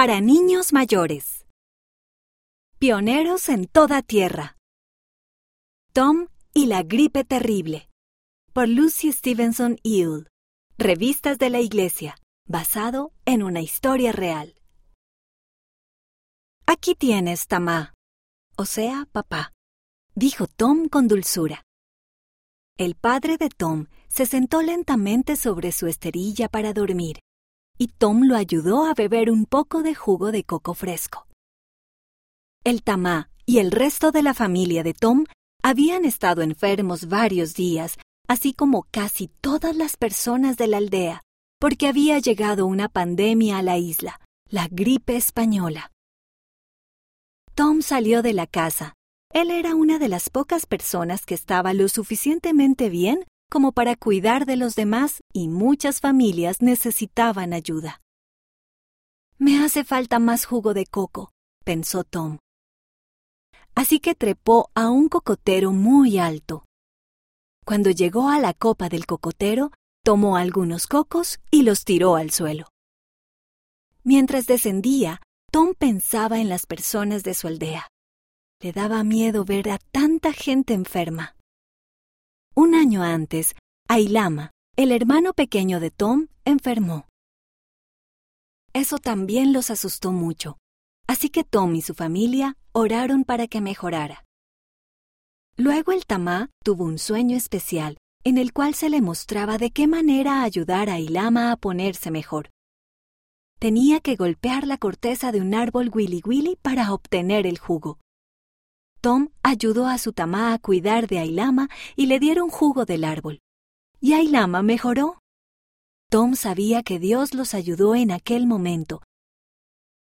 Para niños mayores. Pioneros en toda tierra. Tom y la gripe terrible. Por Lucy Stevenson Hill. Revistas de la Iglesia. Basado en una historia real. Aquí tienes, Tamá. O sea, papá. Dijo Tom con dulzura. El padre de Tom se sentó lentamente sobre su esterilla para dormir, y Tom lo ayudó a beber un poco de jugo de coco fresco. El tamá y el resto de la familia de Tom habían estado enfermos varios días, así como casi todas las personas de la aldea, porque había llegado una pandemia a la isla, la gripe española. Tom salió de la casa él era una de las pocas personas que estaba lo suficientemente bien como para cuidar de los demás y muchas familias necesitaban ayuda. Me hace falta más jugo de coco, pensó Tom. Así que trepó a un cocotero muy alto. Cuando llegó a la copa del cocotero, tomó algunos cocos y los tiró al suelo. Mientras descendía, Tom pensaba en las personas de su aldea. Le daba miedo ver a tanta gente enferma. Un año antes, Ailama, el hermano pequeño de Tom, enfermó. Eso también los asustó mucho, así que Tom y su familia oraron para que mejorara. Luego el tamá tuvo un sueño especial en el cual se le mostraba de qué manera ayudar a Ailama a ponerse mejor. Tenía que golpear la corteza de un árbol willy willy para obtener el jugo. Tom ayudó a su tamá a cuidar de Ailama y le dieron jugo del árbol. Y Ailama mejoró. Tom sabía que Dios los ayudó en aquel momento.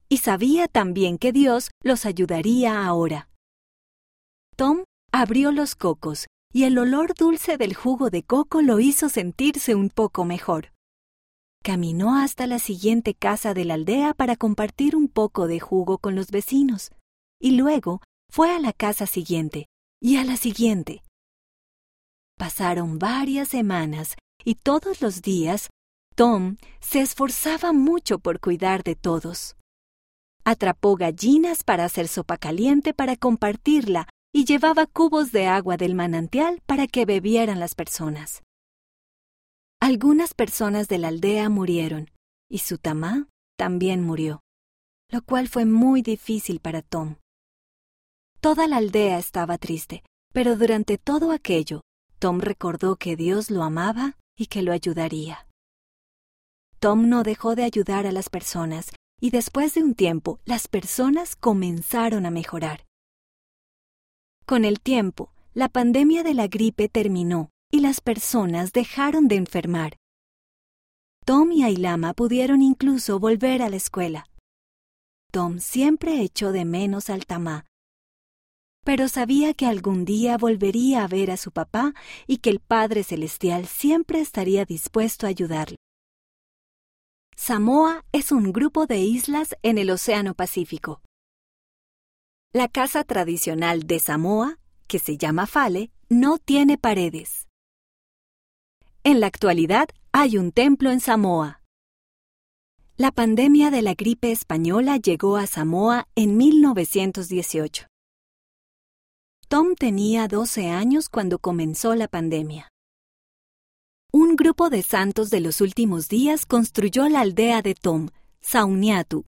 Y sabía también que Dios los ayudaría ahora. Tom abrió los cocos y el olor dulce del jugo de coco lo hizo sentirse un poco mejor. Caminó hasta la siguiente casa de la aldea para compartir un poco de jugo con los vecinos, y luego fue a la casa siguiente y a la siguiente. Pasaron varias semanas y todos los días Tom se esforzaba mucho por cuidar de todos. Atrapó gallinas para hacer sopa caliente para compartirla y llevaba cubos de agua del manantial para que bebieran las personas. Algunas personas de la aldea murieron y su tamá también murió, lo cual fue muy difícil para Tom. Toda la aldea estaba triste, pero durante todo aquello, Tom recordó que Dios lo amaba y que lo ayudaría. Tom no dejó de ayudar a las personas y después de un tiempo las personas comenzaron a mejorar. Con el tiempo, la pandemia de la gripe terminó y las personas dejaron de enfermar. Tom y Ailama pudieron incluso volver a la escuela. Tom siempre echó de menos al tamá pero sabía que algún día volvería a ver a su papá y que el Padre Celestial siempre estaría dispuesto a ayudarle. Samoa es un grupo de islas en el Océano Pacífico. La casa tradicional de Samoa, que se llama Fale, no tiene paredes. En la actualidad hay un templo en Samoa. La pandemia de la gripe española llegó a Samoa en 1918. Tom tenía 12 años cuando comenzó la pandemia. Un grupo de santos de los últimos días construyó la aldea de Tom, Sauniatu,